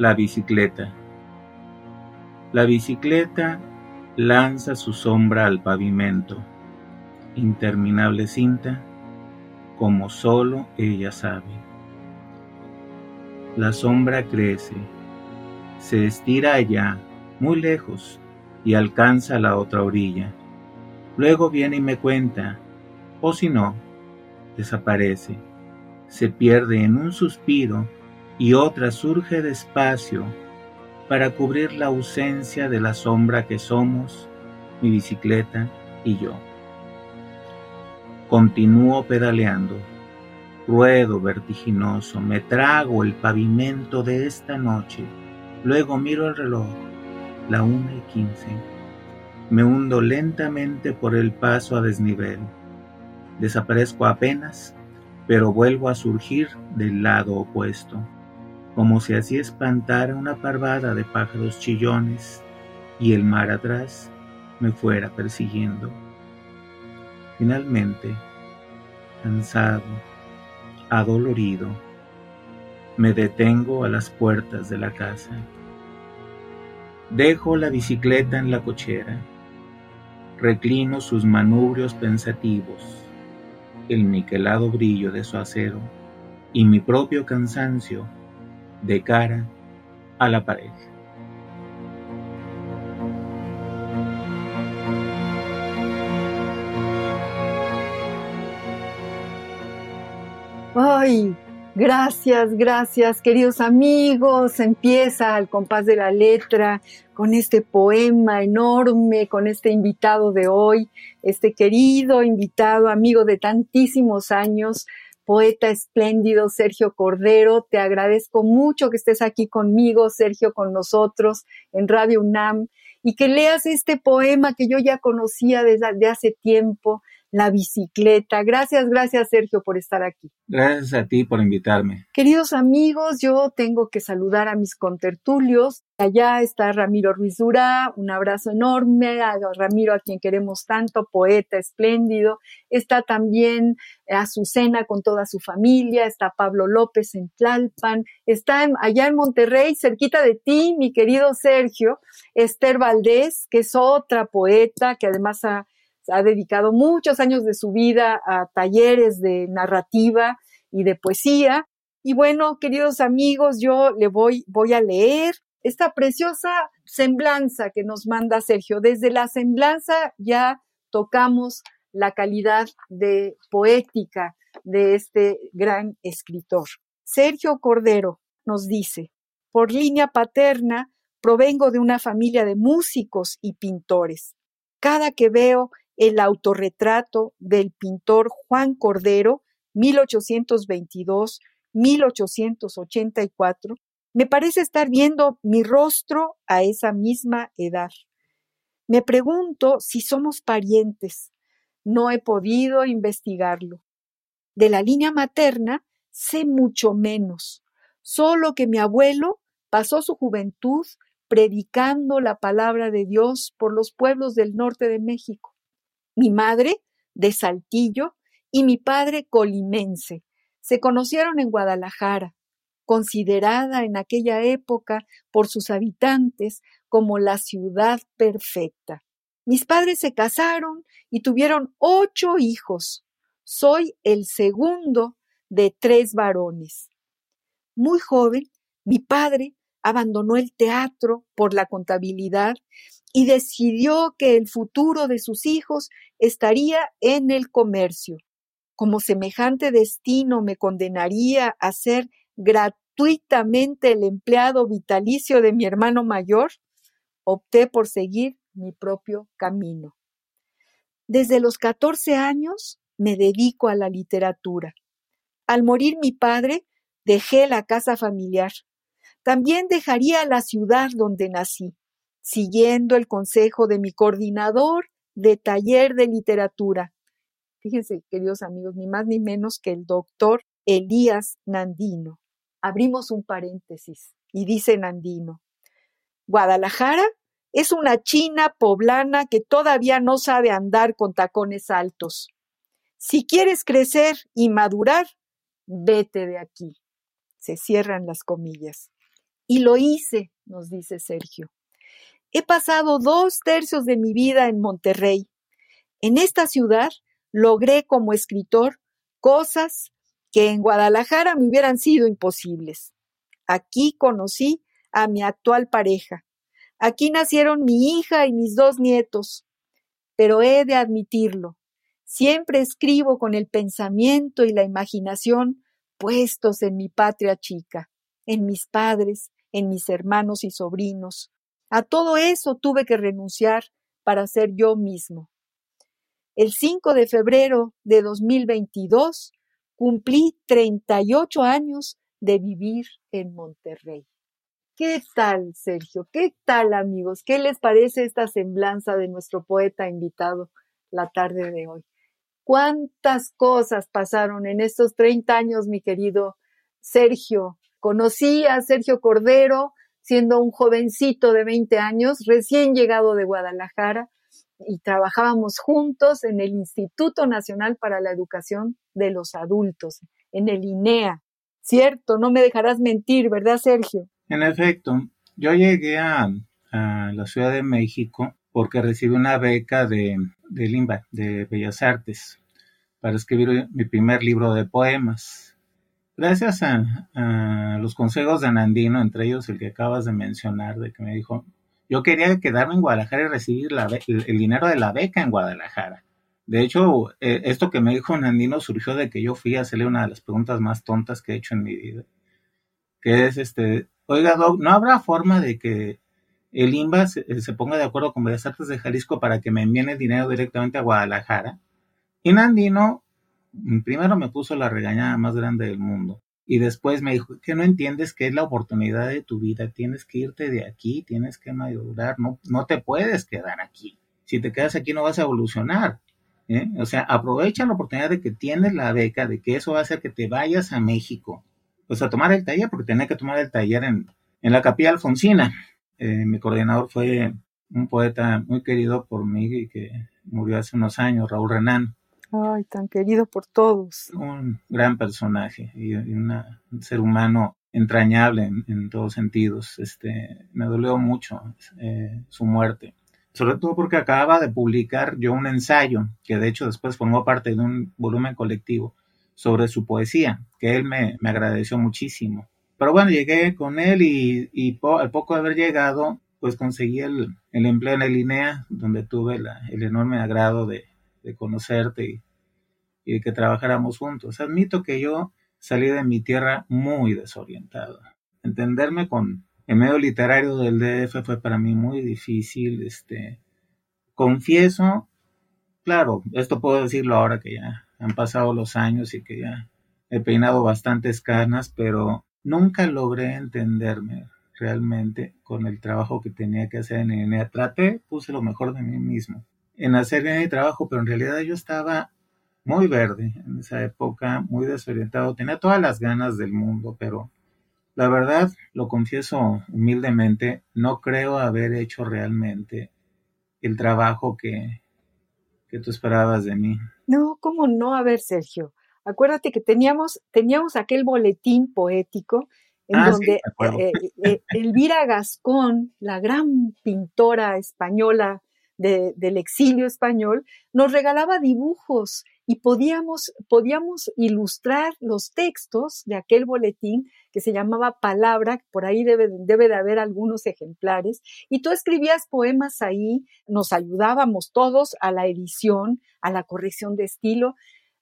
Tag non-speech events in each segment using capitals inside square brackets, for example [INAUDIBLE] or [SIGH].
La bicicleta. La bicicleta lanza su sombra al pavimento, interminable cinta, como solo ella sabe. La sombra crece, se estira allá, muy lejos, y alcanza la otra orilla. Luego viene y me cuenta, o si no, desaparece, se pierde en un suspiro y otra surge despacio para cubrir la ausencia de la sombra que somos, mi bicicleta y yo. Continúo pedaleando, ruedo vertiginoso, me trago el pavimento de esta noche, luego miro el reloj, la una y quince. Me hundo lentamente por el paso a desnivel. Desaparezco apenas, pero vuelvo a surgir del lado opuesto como si así espantara una parvada de pájaros chillones y el mar atrás me fuera persiguiendo. Finalmente, cansado, adolorido, me detengo a las puertas de la casa. Dejo la bicicleta en la cochera, reclino sus manubrios pensativos, el niquelado brillo de su acero y mi propio cansancio de cara a la pared. Ay, gracias, gracias, queridos amigos. Empieza al compás de la letra con este poema enorme, con este invitado de hoy, este querido invitado, amigo de tantísimos años, poeta espléndido Sergio Cordero. Te agradezco mucho que estés aquí conmigo, Sergio, con nosotros en Radio UNAM y que leas este poema que yo ya conocía desde hace tiempo, La bicicleta. Gracias, gracias Sergio por estar aquí. Gracias a ti por invitarme. Queridos amigos, yo tengo que saludar a mis contertulios. Allá está Ramiro Ruiz Durá, un abrazo enorme a Ramiro a quien queremos tanto, poeta espléndido. Está también Azucena con toda su familia, está Pablo López en Tlalpan, está allá en Monterrey, cerquita de ti, mi querido Sergio, Esther Valdés, que es otra poeta que además ha ha dedicado muchos años de su vida a talleres de narrativa y de poesía. Y bueno, queridos amigos, yo le voy, voy a leer esta preciosa semblanza que nos manda Sergio. Desde la semblanza ya tocamos la calidad de poética de este gran escritor. Sergio Cordero nos dice, por línea paterna, provengo de una familia de músicos y pintores. Cada que veo el autorretrato del pintor Juan Cordero, 1822-1884, me parece estar viendo mi rostro a esa misma edad. Me pregunto si somos parientes. No he podido investigarlo. De la línea materna sé mucho menos, solo que mi abuelo pasó su juventud predicando la palabra de Dios por los pueblos del norte de México mi madre de Saltillo y mi padre colimense. Se conocieron en Guadalajara, considerada en aquella época por sus habitantes como la ciudad perfecta. Mis padres se casaron y tuvieron ocho hijos. Soy el segundo de tres varones. Muy joven, mi padre abandonó el teatro por la contabilidad y decidió que el futuro de sus hijos estaría en el comercio. Como semejante destino me condenaría a ser gratuitamente el empleado vitalicio de mi hermano mayor, opté por seguir mi propio camino. Desde los 14 años me dedico a la literatura. Al morir mi padre, dejé la casa familiar. También dejaría la ciudad donde nací, siguiendo el consejo de mi coordinador de taller de literatura. Fíjense, queridos amigos, ni más ni menos que el doctor Elías Nandino. Abrimos un paréntesis y dice Nandino, Guadalajara es una china poblana que todavía no sabe andar con tacones altos. Si quieres crecer y madurar, vete de aquí. Se cierran las comillas. Y lo hice, nos dice Sergio. He pasado dos tercios de mi vida en Monterrey. En esta ciudad logré como escritor cosas que en Guadalajara me hubieran sido imposibles. Aquí conocí a mi actual pareja. Aquí nacieron mi hija y mis dos nietos. Pero he de admitirlo, siempre escribo con el pensamiento y la imaginación puestos en mi patria chica, en mis padres, en mis hermanos y sobrinos. A todo eso tuve que renunciar para ser yo mismo. El 5 de febrero de 2022 cumplí 38 años de vivir en Monterrey. ¿Qué tal, Sergio? ¿Qué tal, amigos? ¿Qué les parece esta semblanza de nuestro poeta invitado la tarde de hoy? ¿Cuántas cosas pasaron en estos 30 años, mi querido Sergio? Conocí a Sergio Cordero siendo un jovencito de 20 años, recién llegado de Guadalajara, y trabajábamos juntos en el Instituto Nacional para la Educación de los Adultos, en el INEA. Cierto, no me dejarás mentir, ¿verdad, Sergio? En efecto, yo llegué a, la Ciudad de México porque recibí una beca de, de Limba, de Bellas Artes, para escribir mi primer libro de poemas. Gracias a, los consejos de Nandino, entre ellos el que acabas de mencionar, de que me dijo, yo quería quedarme en Guadalajara y recibir el, dinero de la beca en Guadalajara. De hecho, eh, esto que me dijo Nandino surgió de que yo fui a hacerle una de las preguntas más tontas que he hecho en mi vida, que es este, oiga, Doc, ¿no habrá forma de que el INBA se, ponga de acuerdo con Bellas Artes de Jalisco para que me envíen el dinero directamente a Guadalajara? Y Nandino primero me puso la regañada más grande del mundo. Y después me dijo, que no entiendes que es la oportunidad de tu vida, tienes que irte de aquí, tienes que madurar, no, no te puedes quedar aquí. Si te quedas aquí no vas a evolucionar. ¿eh? O sea, aprovecha la oportunidad de que tienes la beca, de que eso va a hacer que te vayas a México. Pues a tomar el taller, porque tenía que tomar el taller en, en la capilla alfonsina. Eh, mi coordinador fue un poeta muy querido por mí y que murió hace unos años, Raúl Renán. Ay, tan querido por todos. Un gran personaje y, un ser humano entrañable en, todos sentidos. Este, me dolió mucho eh, su muerte. Sobre todo porque acababa de publicar yo un ensayo, que de hecho después formó parte de un volumen colectivo, sobre su poesía, que él me, agradeció muchísimo. Pero bueno, llegué con él y, al poco de haber llegado, pues conseguí el, empleo en el INEA, donde tuve el enorme agrado de, de conocerte y, de que trabajáramos juntos. Admito que yo salí de mi tierra muy desorientado. Entenderme con el medio literario del DF fue para mí muy difícil. Este, confieso, claro, esto puedo decirlo ahora que ya han pasado los años y que ya he peinado bastantes canas, pero nunca logré entenderme realmente con el trabajo que tenía que hacer en INEA. Traté, puse lo mejor de mí mismo, en hacer bien mi trabajo, pero en realidad yo estaba muy verde en esa época, muy desorientado, tenía todas las ganas del mundo, pero la verdad, lo confieso humildemente, no creo haber hecho realmente el trabajo que, que tú esperabas de mí. No, ¿cómo no? A ver, Sergio, acuérdate que teníamos, teníamos aquel boletín poético en ah, donde eh, eh, eh, Elvira Gascón, la gran pintora española del exilio español, nos regalaba dibujos y podíamos, podíamos ilustrar los textos de aquel boletín que se llamaba Palabra, por ahí debe, debe de haber algunos ejemplares, y tú escribías poemas ahí, nos ayudábamos todos a la edición, a la corrección de estilo.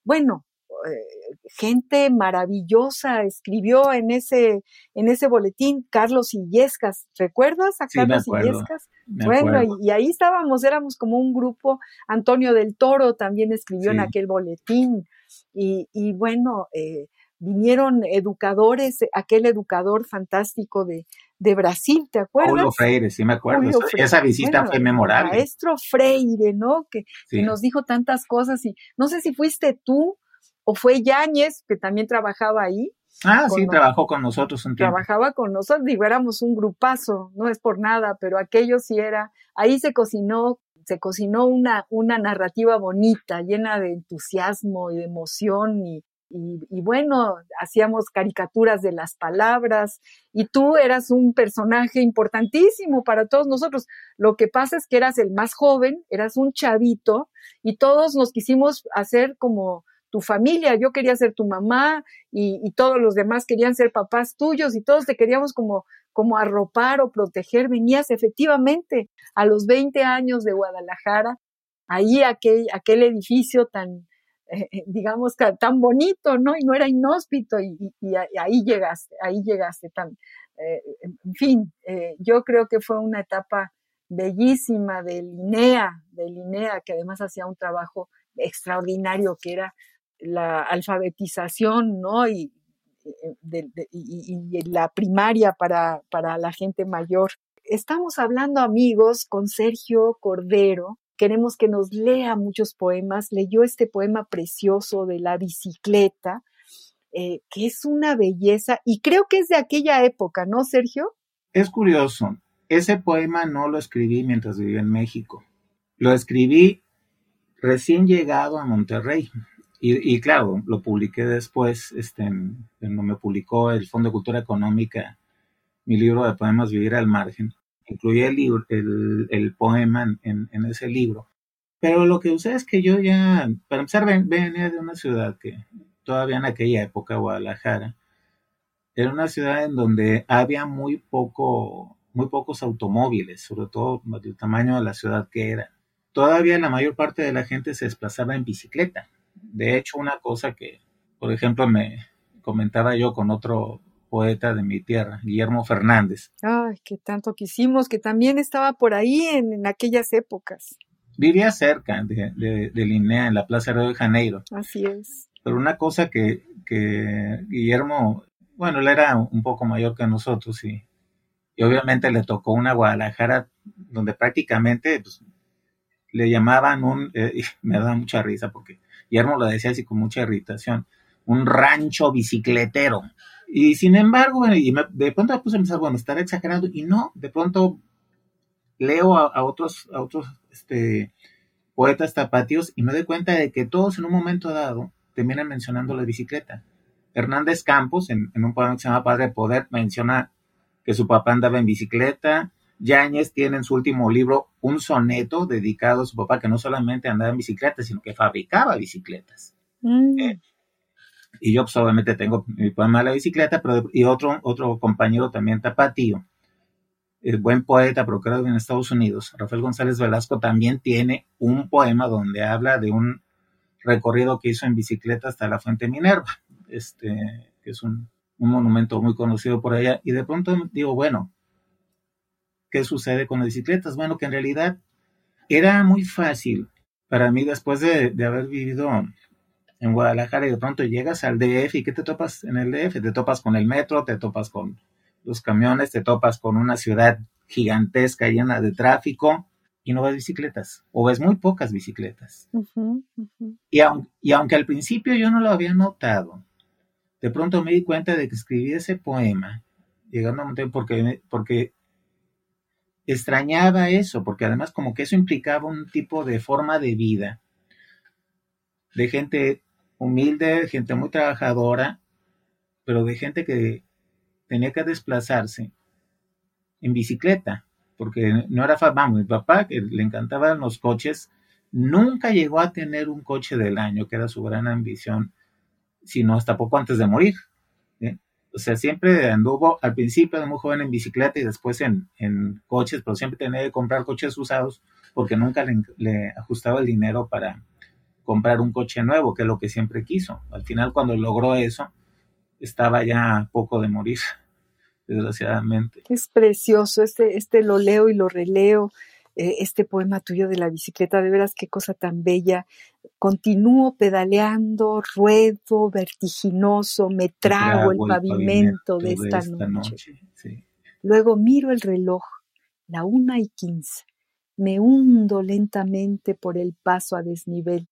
Bueno, gente maravillosa escribió en ese, en ese boletín Carlos Illescas. ¿Recuerdas a Carlos Illescas? Bueno, y, ahí estábamos, éramos como un grupo. Antonio del Toro también escribió en aquel boletín. Y, y bueno, eh, vinieron educadores, aquel educador fantástico de, de Brasil, ¿te acuerdas? Julio Freire, sí me acuerdo. Esa visita fue memorable. Maestro Freire, ¿no? Que, que, nos dijo tantas cosas y no sé si fuiste tú o fue Yáñez, que también trabajaba ahí. Ah, sí, trabajó con nosotros un tiempo. Trabajaba con nosotros, digo, éramos un grupazo, no es por nada, pero aquello sí era, ahí se cocinó, se cocinó una, una narrativa bonita, llena de entusiasmo y de emoción y, y, bueno, hacíamos caricaturas de las palabras y tú eras un personaje importantísimo para todos nosotros. Lo que pasa es que eras el más joven, eras un chavito y todos nos quisimos hacer como tu familia. Yo quería ser tu mamá y, y todos los demás querían ser papás tuyos y todos te queríamos como, como arropar o proteger. Venías efectivamente a los 20 años de Guadalajara, ahí aquel, aquel edificio tan, eh, eh, digamos, tan bonito, ¿no? Y no era inhóspito y, ahí llegaste, ahí llegaste tan, eh, en fin, yo creo que fue una etapa bellísima de Linea, de Linea, que además hacía un trabajo extraordinario que era la alfabetización, ¿no? Y, y la primaria para, para la gente mayor. Estamos hablando, amigos, con Sergio Cordero, queremos que nos lea muchos poemas. Leyó este poema precioso de la bicicleta, eh, que es una belleza y creo que es de aquella época, ¿no, Sergio? Es curioso. Ese poema no lo escribí mientras vivía en México. Lo escribí recién llegado a Monterrey. Y, claro, lo publiqué después, este, cuando me publicó el Fondo de Cultura Económica, mi libro de poemas Vivir al Margen incluía el, libro, el, poema en, ese libro. Pero lo que sucede es que yo ya, para empezar, venía de una ciudad que todavía en aquella época, Guadalajara, era una ciudad en donde había muy poco, muy pocos automóviles, sobre todo del tamaño de la ciudad que era. Todavía la mayor parte de la gente se desplazaba en bicicleta. De hecho, una cosa que, por ejemplo, me comentaba yo con otro poeta de mi tierra, Guillermo Fernández. Ay, que tanto quisimos, que también estaba por ahí en, aquellas épocas. Vivía cerca de, de, de, Linea, en la Plaza de Janeiro. Así es. Pero una cosa que, que Guillermo, bueno, él era un poco mayor que nosotros y, y obviamente le tocó una Guadalajara donde prácticamente pues, le llamaban un, eh, [LAUGHS] me da mucha risa porque Guillermo lo decía así con mucha irritación, un rancho bicicletero. Y sin embargo, y de pronto me puse a pensar, bueno, estaré exagerando, y no, de pronto leo a, otros, a otros este, poetas tapatíos y me doy cuenta de que todos en un momento dado terminan mencionando la bicicleta. Hernández Campos, en, un poema que se llama Padre Poder, menciona que su papá andaba en bicicleta. Yáñez tiene en su último libro un soneto dedicado a su papá que no solamente andaba en bicicleta, sino que fabricaba bicicletas. Mm. Eh, y yo pues obviamente tengo mi poema de la bicicleta, pero y otro, otro compañero también tapatío, el buen poeta, pero creo que en Estados Unidos, Rafael González Velasco, también tiene un poema donde habla de un recorrido que hizo en bicicleta hasta la Fuente Minerva, este, que es un, un monumento muy conocido por allá, y de pronto digo, bueno, ¿qué sucede con las bicicletas? Bueno, que en realidad era muy fácil para mí después de, de haber vivido en Guadalajara y de pronto llegas al DF y ¿qué te topas en el DF? Te topas con el metro, te topas con los camiones, te topas con una ciudad gigantesca llena de tráfico y no ves bicicletas o ves muy pocas bicicletas. Y, y aunque al principio yo no lo había notado, de pronto me di cuenta de que escribí ese poema llegando a Monterrey porque, porque extrañaba eso, porque además como que eso implicaba un tipo de forma de vida de gente humilde, gente muy trabajadora, pero de gente que tenía que desplazarse en bicicleta, porque no era vamos, mi papá, que le encantaban los coches, nunca llegó a tener un coche del año, que era su gran ambición, sino hasta poco antes de morir. O sea, siempre anduvo al principio muy joven en bicicleta y después en, coches, pero siempre tenía que comprar coches usados porque nunca le ajustaba el dinero para, comprar un coche nuevo, que es lo que siempre quiso. Al final, cuando logró eso, estaba ya a poco de morir, [LAUGHS] desgraciadamente. Es precioso, este, este lo leo y lo releo, eh, este poema tuyo de la bicicleta, de veras qué cosa tan bella. Continúo pedaleando, ruedo, vertiginoso, me trago, el, pavimento de esta, noche. Luego miro el reloj, la una y quince. Me hundo lentamente por el paso a desnivel.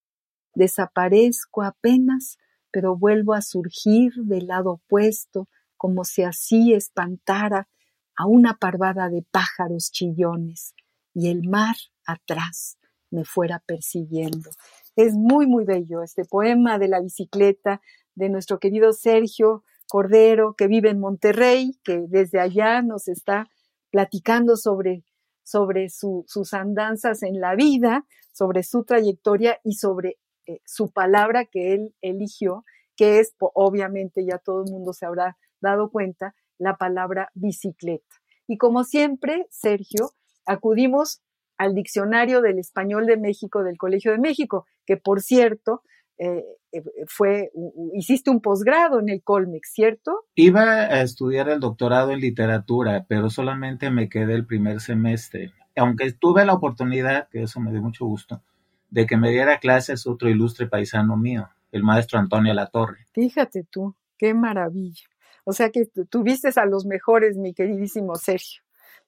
Desaparezco apenas pero vuelvo a surgir del lado opuesto, como si así espantara a una parvada de pájaros chillones y el mar atrás me fuera persiguiendo. Es muy, muy bello este poema de la bicicleta de nuestro querido Sergio Cordero, que vive en Monterrey, que desde allá nos está platicando sobre, sobre sus andanzas en la vida, sobre su trayectoria y sobre eh, su palabra que él eligió, que es, obviamente ya todo el mundo se habrá dado cuenta, la palabra bicicleta. Y como siempre, Sergio, acudimos al diccionario del español de México del Colegio de México, que por cierto, eh, eh, fue, hiciste un posgrado en el Colmex, ¿cierto? Iba a estudiar el doctorado en literatura, pero solamente me quedé el primer semestre. Aunque tuve la oportunidad, que eso me dio mucho gusto, de que me diera clases otro ilustre paisano mío, el maestro Antonio Latorre. Fíjate tú, qué maravilla. O sea que tuviste a los mejores, mi queridísimo Sergio.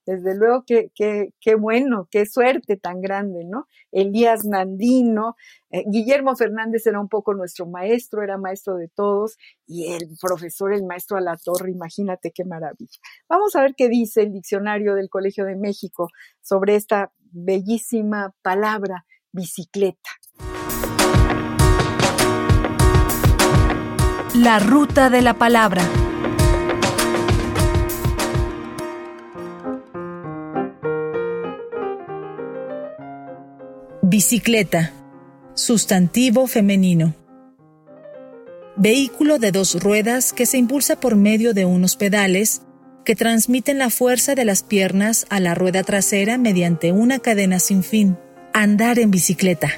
Desde luego qué bueno, qué suerte tan grande, ¿no? Elías Nandino, eh, Guillermo Fernández era un poco nuestro maestro, era maestro de todos, y el profesor, el maestro Alatorre, imagínate qué maravilla. Vamos a ver qué dice el diccionario del Colegio de México sobre esta bellísima palabra bicicleta. La ruta de la palabra. Bicicleta. Sustantivo femenino. Vehículo de dos ruedas que se impulsa por medio de unos pedales que transmiten la fuerza de las piernas a la rueda trasera mediante una cadena sin fin. Andar en bicicleta.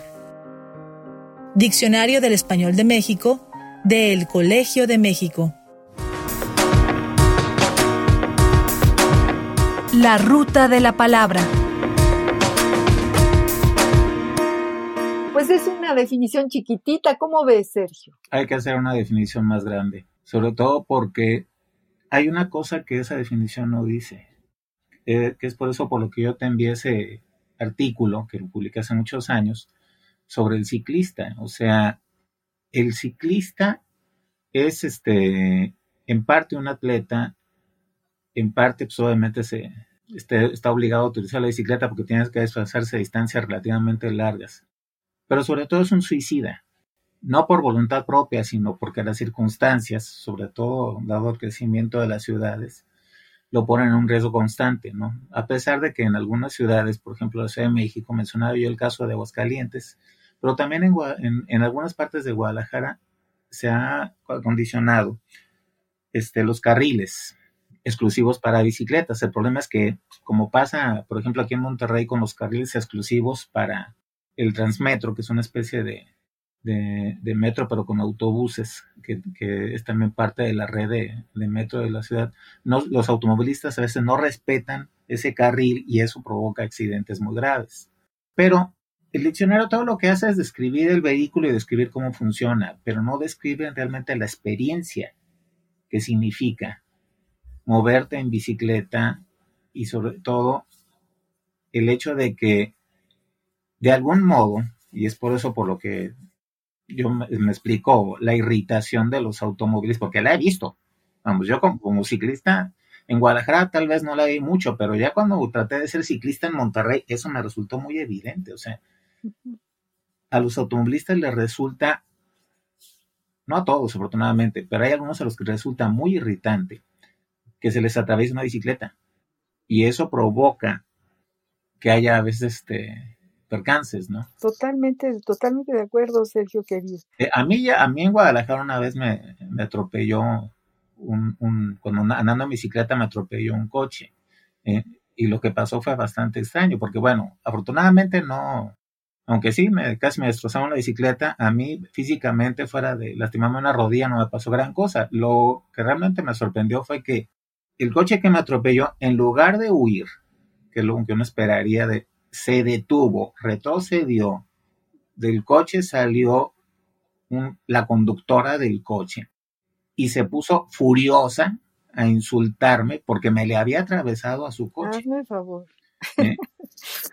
Diccionario del Español de México, del Colegio de México. La ruta de la palabra. Pues es una definición chiquitita, ¿cómo ves, Sergio? Hay que hacer una definición más grande, sobre todo porque hay una cosa que esa definición no dice, eh, que es por eso por lo que yo te envié ese artículo que lo publiqué hace muchos años sobre el ciclista. O sea, el ciclista es este en parte un atleta, en parte pues obviamente se, este, está obligado a utilizar la bicicleta porque tienes que desplazarse a distancias relativamente largas. Pero sobre todo es un suicida, no por voluntad propia, sino porque las circunstancias, sobre todo dado el crecimiento de las ciudades, lo ponen en un riesgo constante, ¿no? A pesar de que en algunas ciudades, por ejemplo la Ciudad de México, mencionaba yo el caso de Aguascalientes, pero también en, en, algunas partes de Guadalajara se ha acondicionado este, los carriles exclusivos para bicicletas. El problema es que, como pasa, por ejemplo, aquí en Monterrey con los carriles exclusivos para el Transmetro, que es una especie de, de, metro, pero con autobuses, que, es también parte de la red de, metro de la ciudad. No, los automovilistas a veces no respetan ese carril y eso provoca accidentes muy graves. Pero el diccionario todo lo que hace es describir el vehículo y describir cómo funciona, pero no describe realmente la experiencia que significa moverte en bicicleta y sobre todo el hecho de que de algún modo, y es por eso por lo que yo me, explico la irritación de los automóviles, porque la he visto. Vamos, yo como, ciclista en Guadalajara tal vez no la vi mucho, pero ya cuando traté de ser ciclista en Monterrey, eso me resultó muy evidente. O sea, a los automovilistas les resulta, no a todos afortunadamente, pero hay algunos a los que resulta muy irritante que se les atraviese una bicicleta. Y eso provoca que haya a veces este, percances, ¿no? Totalmente, totalmente de acuerdo, Sergio querido. Eh, a mí ya, a mí en Guadalajara una vez me, atropelló un, un, cuando andando en bicicleta me atropelló un coche. Eh, y lo que pasó fue bastante extraño, porque bueno, afortunadamente no, aunque sí, me, casi me destrozaron la bicicleta, a mí físicamente, fuera de lastimarme una rodilla, no me pasó gran cosa. Lo que realmente me sorprendió fue que el coche que me atropelló, en lugar de huir, que es lo que uno esperaría, de, se detuvo, retrocedió, del coche salió la conductora del coche y se puso furiosa a insultarme porque me le había atravesado a su coche. Hazme favor. [LAUGHS]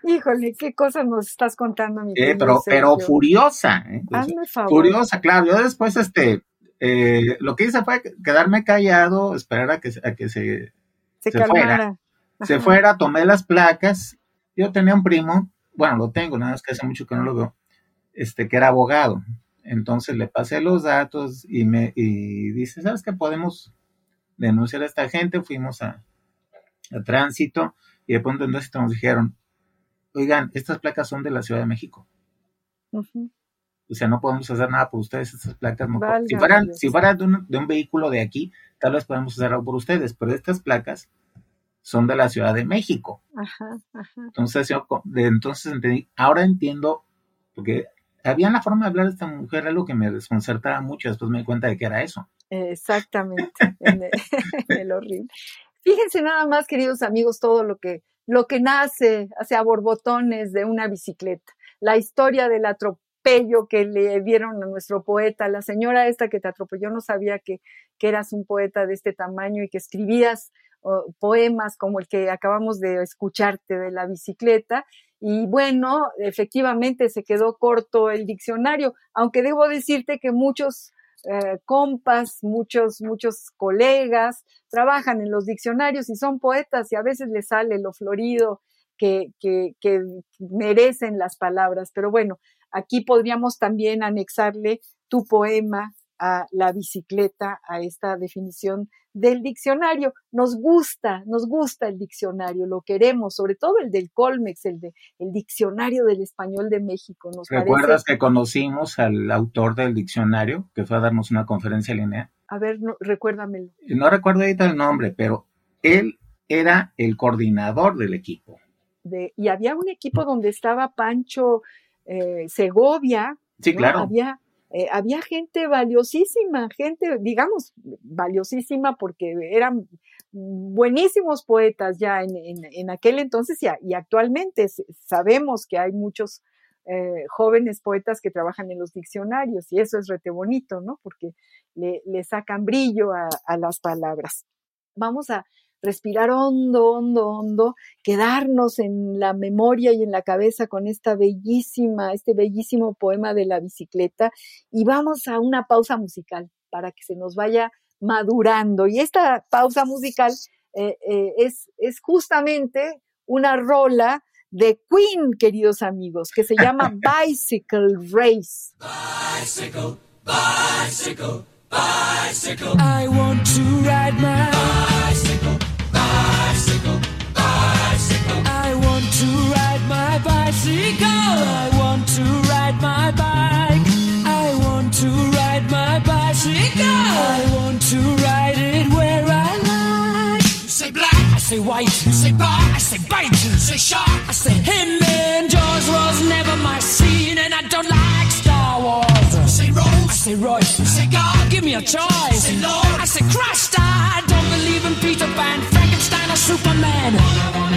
Híjole, qué cosas nos estás contando, mi pero, pero furiosa. ¿eh? Hazme favor. Furiosa, claro. Yo después, este, eh, lo que hice fue quedarme callado, esperar a que, a que se, se, fuera. Se fuera, tomé las placas. Yo tenía un primo, bueno, lo tengo, nada más que hace mucho que no lo veo, este, que era abogado. Entonces le pasé los datos y me y dice, ¿sabes qué? Podemos denunciar a esta gente. Fuimos a, tránsito y de pronto entonces nos dijeron, oigan, estas placas son de la Ciudad de México. O sea, no podemos hacer nada por ustedes, estas placas no Si fueran, si fueran de, un, de un, vehículo de aquí, tal vez podemos hacer algo por ustedes, pero estas placas son de la Ciudad de México. Ajá, ajá. Entonces, yo, de, entonces entendí, ahora entiendo, porque había la forma de hablar de esta mujer, algo que me desconcertaba mucho, después me di cuenta de que era eso. Exactamente, [LAUGHS] en el, horrible. Fíjense nada más, queridos amigos, todo lo que, lo que nace hacia borbotones de una bicicleta. La historia del atropello que le dieron a nuestro poeta, la señora esta que te atropelló no sabía que, que eras un poeta de este tamaño y que escribías poemas como el que acabamos de escucharte de la bicicleta. Y bueno, efectivamente se quedó corto el diccionario, aunque debo decirte que muchos eh, compas, muchos, muchos colegas trabajan en los diccionarios y son poetas y a veces les sale lo florido que, que, que merecen las palabras. Pero bueno, aquí podríamos también anexarle tu poema a la bicicleta, a esta definición del diccionario. Nos gusta, nos gusta el diccionario, lo queremos, sobre todo el del Colmex, el, de, el diccionario del español de México. Nos ¿Recuerdas que conocimos al autor del diccionario que fue a darnos una conferencia línea? A ver, no, recuérdamelo. No recuerdo ahorita el nombre, pero él era el coordinador del equipo. De, y había un equipo donde estaba Pancho eh, Segovia. Sí, claro. Había eh, había gente valiosísima, gente, digamos, valiosísima porque eran buenísimos poetas ya en, aquel entonces y, actualmente sabemos que hay muchos eh, jóvenes poetas que trabajan en los diccionarios y eso es rete bonito, ¿no? Porque le, sacan brillo a las palabras. Vamos a, respirar hondo, hondo, hondo, quedarnos en la memoria y en la cabeza con esta bellísima, este bellísimo poema de la bicicleta y vamos a una pausa musical para que se nos vaya madurando. Y esta pausa musical eh, eh, es, es justamente una rola de Queen, queridos amigos, que se llama [LAUGHS] Bicycle Race. Bicycle, bicycle, bicycle. I want to ride my bicycle. Bicycle. I want to ride my bike. I want to ride my bicycle. I want to ride it where I like. You say black, I say white. You say bar, I say bite. You say shark, I say him. And Jaws was never my scene, and I don't like Star Wars. You say Rose, I say Royce. You say God, give me a choice. You say Lord, I say Christ. I don't believe in Peter Pan, Frankenstein, or Superman.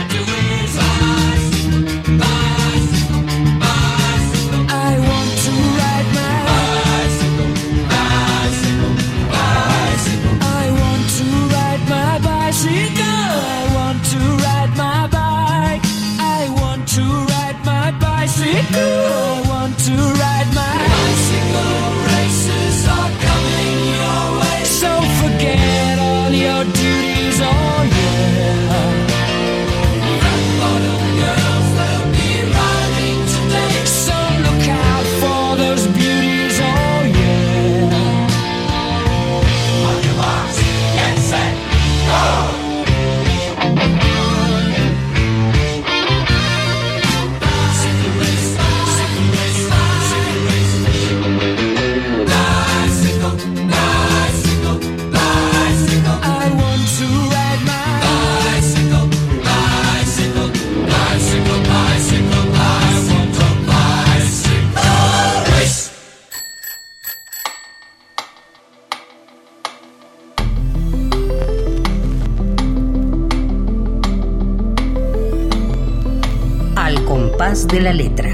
De la letra.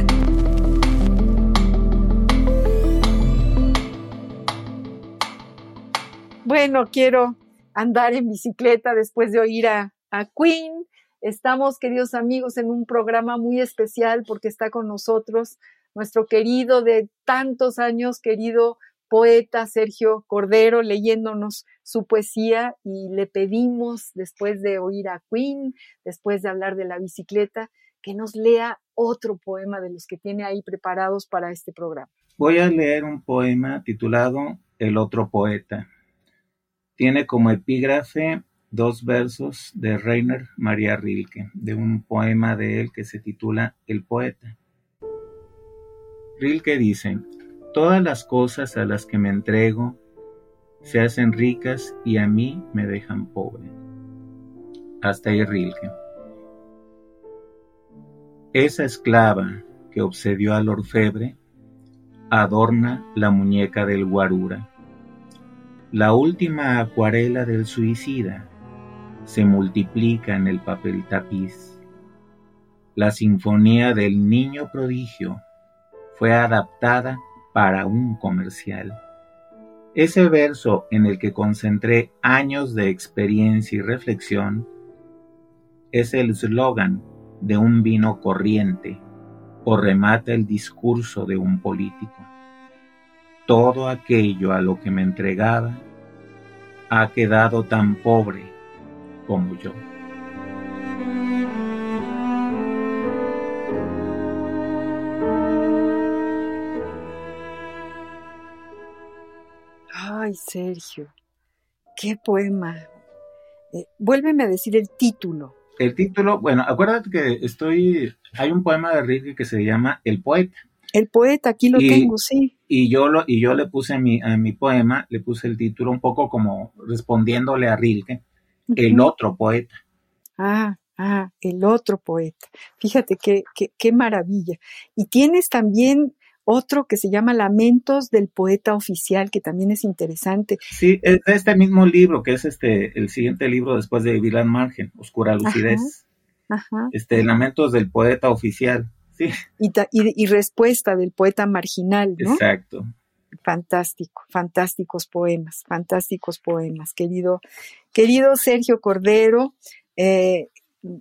Bueno, quiero andar en bicicleta después de oír a, Queen. Estamos, queridos amigos, en un programa muy especial porque está con nosotros nuestro querido de tantos años, querido poeta Sergio Cordero, leyéndonos su poesía y le pedimos, después de oír a Queen, después de hablar de la bicicleta, que nos lea otro poema de los que tiene ahí preparados para este programa. Voy a leer un poema titulado El otro poeta. Tiene como epígrafe dos versos de Rainer María Rilke, de un poema de él que se titula El poeta. Rilke dice, Todas las cosas a las que me entrego se hacen ricas y a mí me dejan pobre. Hasta ahí Rilke. Esa esclava que obsedió al orfebre adorna la muñeca del guarura. La última acuarela del suicida se multiplica en el papel tapiz. La sinfonía del niño prodigio fue adaptada para un comercial. Ese verso en el que concentré años de experiencia y reflexión es el eslogan de un vino corriente o remata el discurso de un político. Todo aquello a lo que me entregaba ha quedado tan pobre como yo. Ay, Sergio, qué poema. Eh, vuélveme a decir el título. El título, bueno, acuérdate que estoy, hay un poema de Rilke que se llama El poeta. El poeta, aquí lo tengo, sí. Y yo lo, y yo le puse a mi, a mi poema, le puse el título un poco como respondiéndole a Rilke, el otro poeta. Ah, ah, el otro poeta. Fíjate qué, qué, qué maravilla. Y tienes también otro que se llama Lamentos del Poeta Oficial, que también es interesante. Sí, es de este mismo libro, que es este el siguiente libro después de Vivir margen, Oscura Lucidez. Ajá, Este, Lamentos del Poeta Oficial, sí. Y, y, respuesta del poeta marginal, ¿no? Exacto. Fantástico, fantásticos poemas, fantásticos poemas, querido, querido Sergio Cordero. Eh,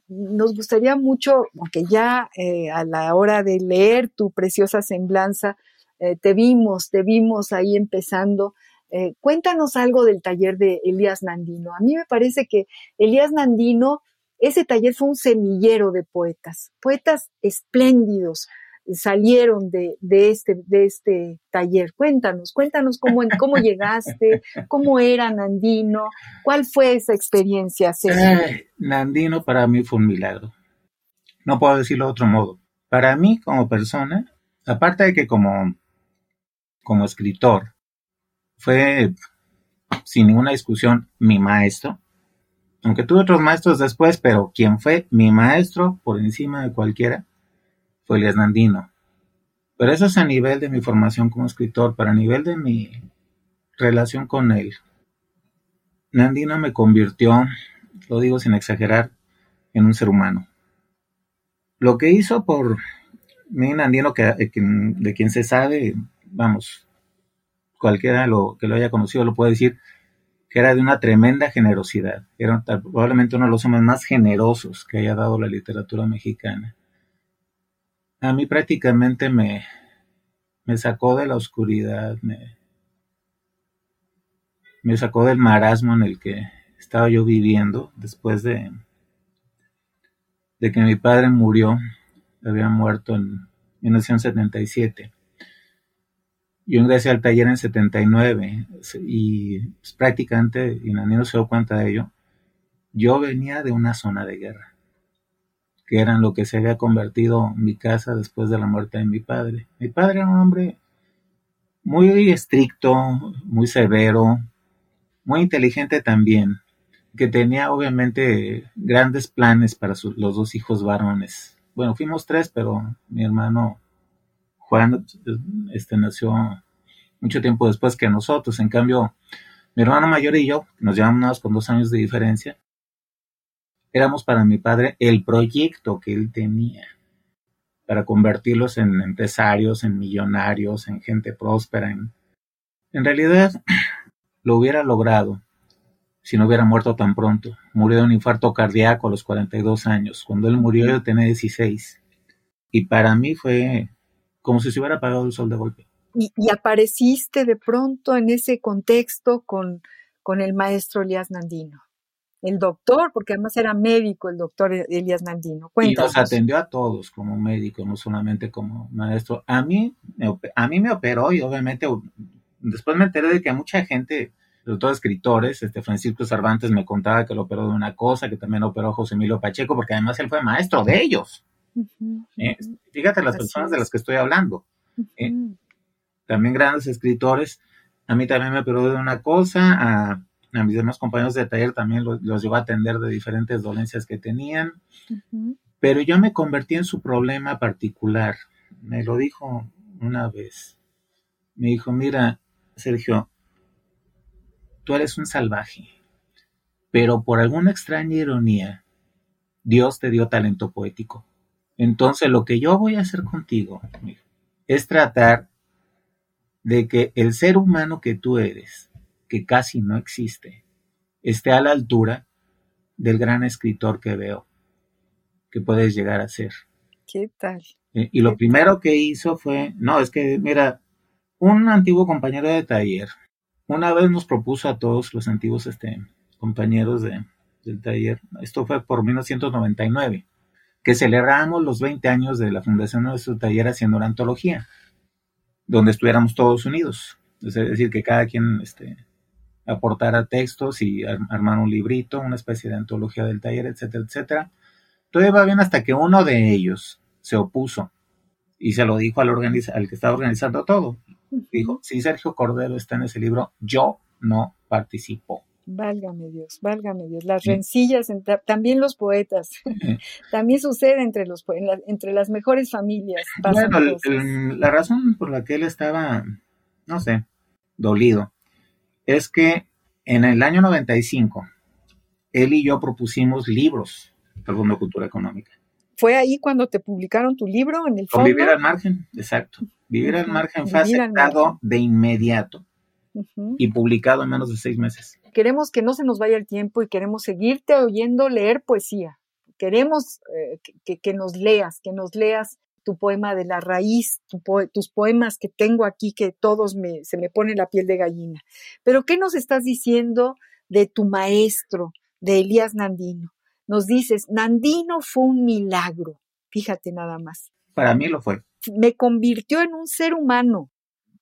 nos gustaría mucho, aunque ya eh, a la hora de leer tu preciosa semblanza, eh, te vimos, te vimos ahí empezando. Eh, cuéntanos algo del taller de Elías Nandino. A mí me parece que Elías Nandino, ese taller fue un semillero de poetas, poetas espléndidos, salieron de, de, este, de este taller. Cuéntanos, cuéntanos cómo, cómo llegaste, [LAUGHS] cómo era Nandino, cuál fue esa experiencia. Eh, Nandino para mí fue un milagro. No puedo decirlo de otro modo. Para mí como persona, aparte de que como, como escritor, fue sin ninguna discusión mi maestro, aunque tuve otros maestros después, pero quien fue mi maestro por encima de cualquiera fue Elias Nandino. Pero eso es a nivel de mi formación como escritor, para nivel de mi relación con él. Nandino me convirtió, lo digo sin exagerar, en un ser humano. Lo que hizo por mí, Nandino, que, de quien se sabe, vamos, cualquiera lo, que lo haya conocido lo puede decir, que era de una tremenda generosidad. Era probablemente uno de los hombres más generosos que haya dado la literatura mexicana a mí prácticamente me, me sacó de la oscuridad, me, me sacó del marasmo en el que estaba yo viviendo después de, de que mi padre murió, había muerto en 1977. Yo ingresé al taller en 79 y pues, prácticamente, y nadie se dio cuenta de ello, yo venía de una zona de guerra que eran lo que se había convertido mi casa después de la muerte de mi padre. Mi padre era un hombre muy estricto, muy severo, muy inteligente también, que tenía obviamente grandes planes para los dos hijos varones. Bueno, fuimos tres, pero mi hermano Juan este, nació mucho tiempo después que nosotros. En cambio, mi hermano mayor y yo, nos llevamos con dos años de diferencia, éramos para mi padre el proyecto que él tenía. para convertirlos en empresarios, en millonarios, en gente próspera. En, realidad [CLEARS THROAT] lo hubiera logrado si no hubiera muerto tan pronto. Murió de un infarto cardíaco a los 42 años. Cuando él murió yo tenía 16. Y para mí fue como si se hubiera apagado el sol de golpe. Y, apareciste de pronto en ese contexto con, con el maestro Elías Nandino. El doctor, porque además era médico el doctor Elías Nandino. Cuéntanos. Y nos atendió a todos como médico, no solamente como maestro. A mí, a mí me operó y obviamente después me enteré de que a mucha gente sobre todo escritores, este Francisco Cervantes me contaba que lo operó de una cosa, que también operó José Emilio Pacheco, porque además él fue maestro de ellos. Eh, fíjate las personas de las que estoy hablando. Eh, también grandes escritores. A mí también me operó de una cosa, a, mis demás compañeros de taller también los, llevó a atender de diferentes dolencias que tenían. Pero yo me convertí en su problema particular. Me lo dijo una vez. Me dijo, mira, Sergio, tú eres un salvaje, pero por alguna extraña ironía, Dios te dio talento poético. Entonces lo que yo voy a hacer contigo es tratar de que el ser humano que tú eres, que casi no existe, esté a la altura del gran escritor que veo que puedes llegar a ser. ¿Qué tal? Eh, y lo primero que hizo fue, no, es que, mira, un antiguo compañero de taller una vez nos propuso a todos los antiguos este, compañeros de, del taller, esto fue por 1999, que celebramos los 20 años de la fundación de nuestro taller haciendo una antología, donde estuviéramos todos unidos. Es decir, que cada quien este, aportara textos y armar un librito, una especie de antología del taller, etcétera, etcétera. Todo iba bien hasta que uno de ellos se opuso y se lo dijo al, al que estaba organizando todo. Dijo, si Sergio Cordero está en ese libro, yo no participo. Válgame Dios, válgame Dios. Las rencillas, también los poetas, [LAUGHS] también sucede entre, los, entre las mejores familias. Bueno, la razón por la que él estaba, no sé, dolido, es que en el año 95, él y yo propusimos libros del Fondo de Cultura Económica. ¿Fue ahí cuando te publicaron tu libro en el fondo? vivir al margen, exacto. Vivir al margen fue aceptado de inmediato y publicado en menos de seis meses. Queremos que no se nos vaya el tiempo y queremos seguirte oyendo leer poesía. Queremos eh, que, nos leas, que nos leas tu poema de la raíz, tus poemas que tengo aquí, que todos me, se me pone la piel de gallina. Pero, ¿qué nos estás diciendo de tu maestro, de Elías Nandino? nos dices, Nandino fue un milagro, fíjate nada más. Para mí lo fue. Me convirtió en un ser humano,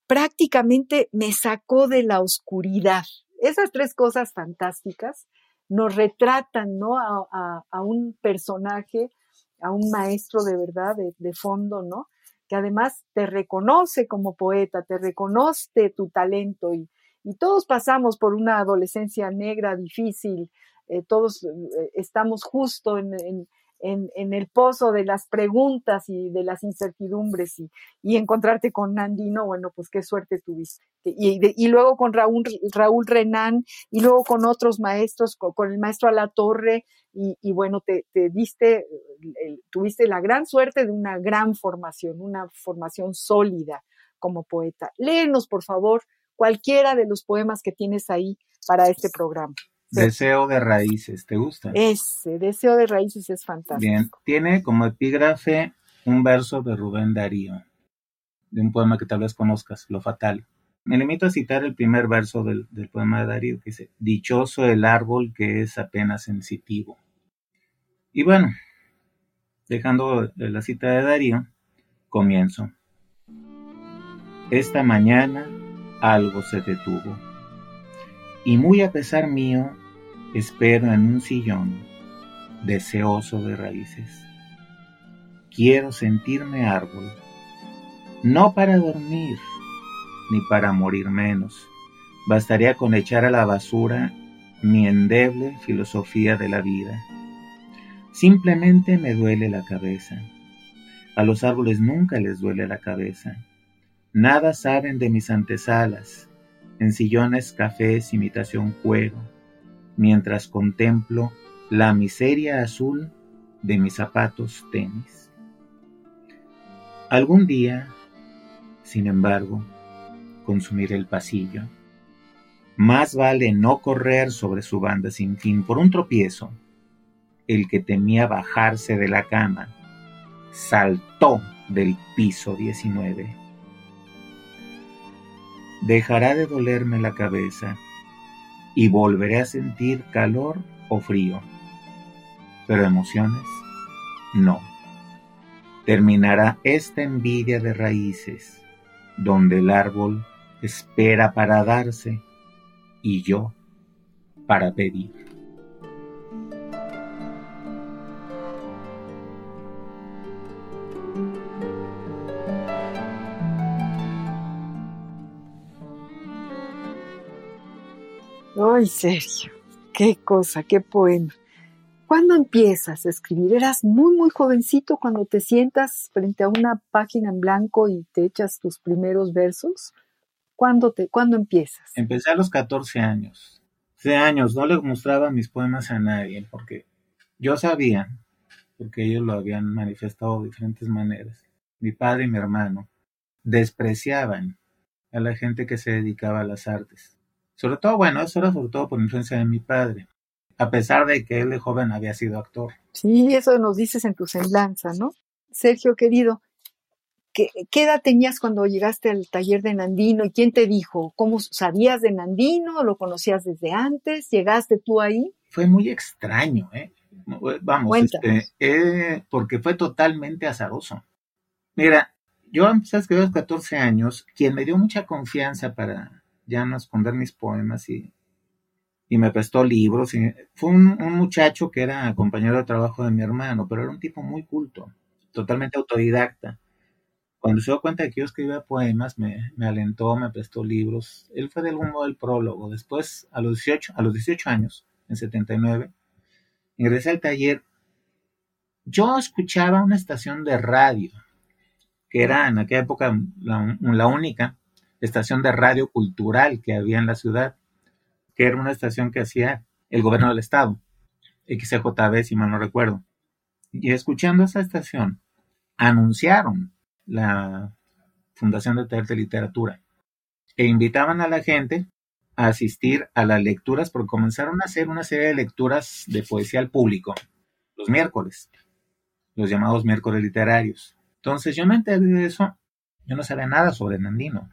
prácticamente me sacó de la oscuridad. Esas tres cosas fantásticas nos retratan ¿no? a, un personaje, a un maestro de verdad, de, fondo, ¿no? que además te reconoce como poeta, te reconoce tu talento y, y todos pasamos por una adolescencia negra, difícil, eh, todos eh, estamos justo en, el pozo de las preguntas y de las incertidumbres y, encontrarte con Nandino, bueno, pues qué suerte tuviste. Y, luego con Raúl, Raúl Renán y luego con otros maestros, con, el maestro Alatorre y, y bueno, te, diste, tuviste la gran suerte de una gran formación, una formación sólida como poeta. Léenos, por favor, cualquiera de los poemas que tienes ahí para este programa. Deseo de raíces, ¿te gusta? Ese, Deseo de raíces es fantástico. Bien, tiene como epígrafe un verso de Rubén Darío, de un poema que tal vez conozcas, Lo Fatal. Me limito a citar el primer verso del, del poema de Darío, que dice, Dichoso el árbol que es apenas sensitivo. Y bueno, dejando la cita de Darío, comienzo. Esta mañana algo se detuvo. Y muy a pesar mío, espero en un sillón, deseoso de raíces. Quiero sentirme árbol, no para dormir, ni para morir menos. Bastaría con echar a la basura mi endeble filosofía de la vida. Simplemente me duele la cabeza. A los árboles nunca les duele la cabeza. Nada saben de mis antesalas, en sillones cafés imitación cuero mientras contemplo la miseria azul de mis zapatos tenis. Algún día, sin embargo, consumiré el pasillo. Más vale no correr sobre su banda sin fin por un tropiezo. El que temía bajarse de la cama saltó del piso 19. Dejará de dolerme la cabeza y volveré a sentir calor o frío, pero emociones no. Terminará esta envidia de raíces, donde el árbol espera para darse y yo para pedir. Ay, Sergio, qué cosa, qué poema. ¿Cuándo empiezas a escribir? Eras muy, muy jovencito cuando te sientas frente a una página en blanco y te echas tus primeros versos. ¿Cuándo, te, ¿cuándo empiezas? Empecé a los 14 años. Hace años no le mostraba mis poemas a nadie porque yo sabía, porque ellos lo habían manifestado de diferentes maneras. Mi padre y mi hermano despreciaban a la gente que se dedicaba a las artes. Sobre todo, bueno, eso era sobre todo por influencia de mi padre, a pesar de que él de joven había sido actor. Sí, eso nos dices en tu semblanza, ¿no? Sergio, querido, ¿qué, ¿qué, edad tenías cuando llegaste al taller de Nandino y quién te dijo? ¿Cómo sabías de Nandino? ¿Lo conocías desde antes? ¿Llegaste tú ahí? Fue muy extraño, ¿eh? Vamos, este, eh, porque fue totalmente azaroso. Mira, yo empecé a escribir a los 14 años, quien me dio mucha confianza para ya no esconder mis poemas y, y me prestó libros. Y fue un, un, muchacho que era compañero de trabajo de mi hermano, pero era un tipo muy culto, totalmente autodidacta. Cuando se dio cuenta de que yo escribía poemas, me, me alentó, me prestó libros. Él fue del mundo del prólogo. Después, a los 18, a los 18 años, en 79, ingresé al taller. Yo escuchaba una estación de radio, que era en aquella época la única, estación de radio cultural que había en la ciudad, que era una estación que hacía el gobierno del estado, XCJB, si mal no recuerdo. Y escuchando esa estación, anunciaron la Fundación de Taller de Literatura e invitaban a la gente a asistir a las lecturas, porque comenzaron a hacer una serie de lecturas de poesía al público los miércoles, los llamados miércoles literarios. Entonces yo me enteré de eso, yo no sabía nada sobre Nandino,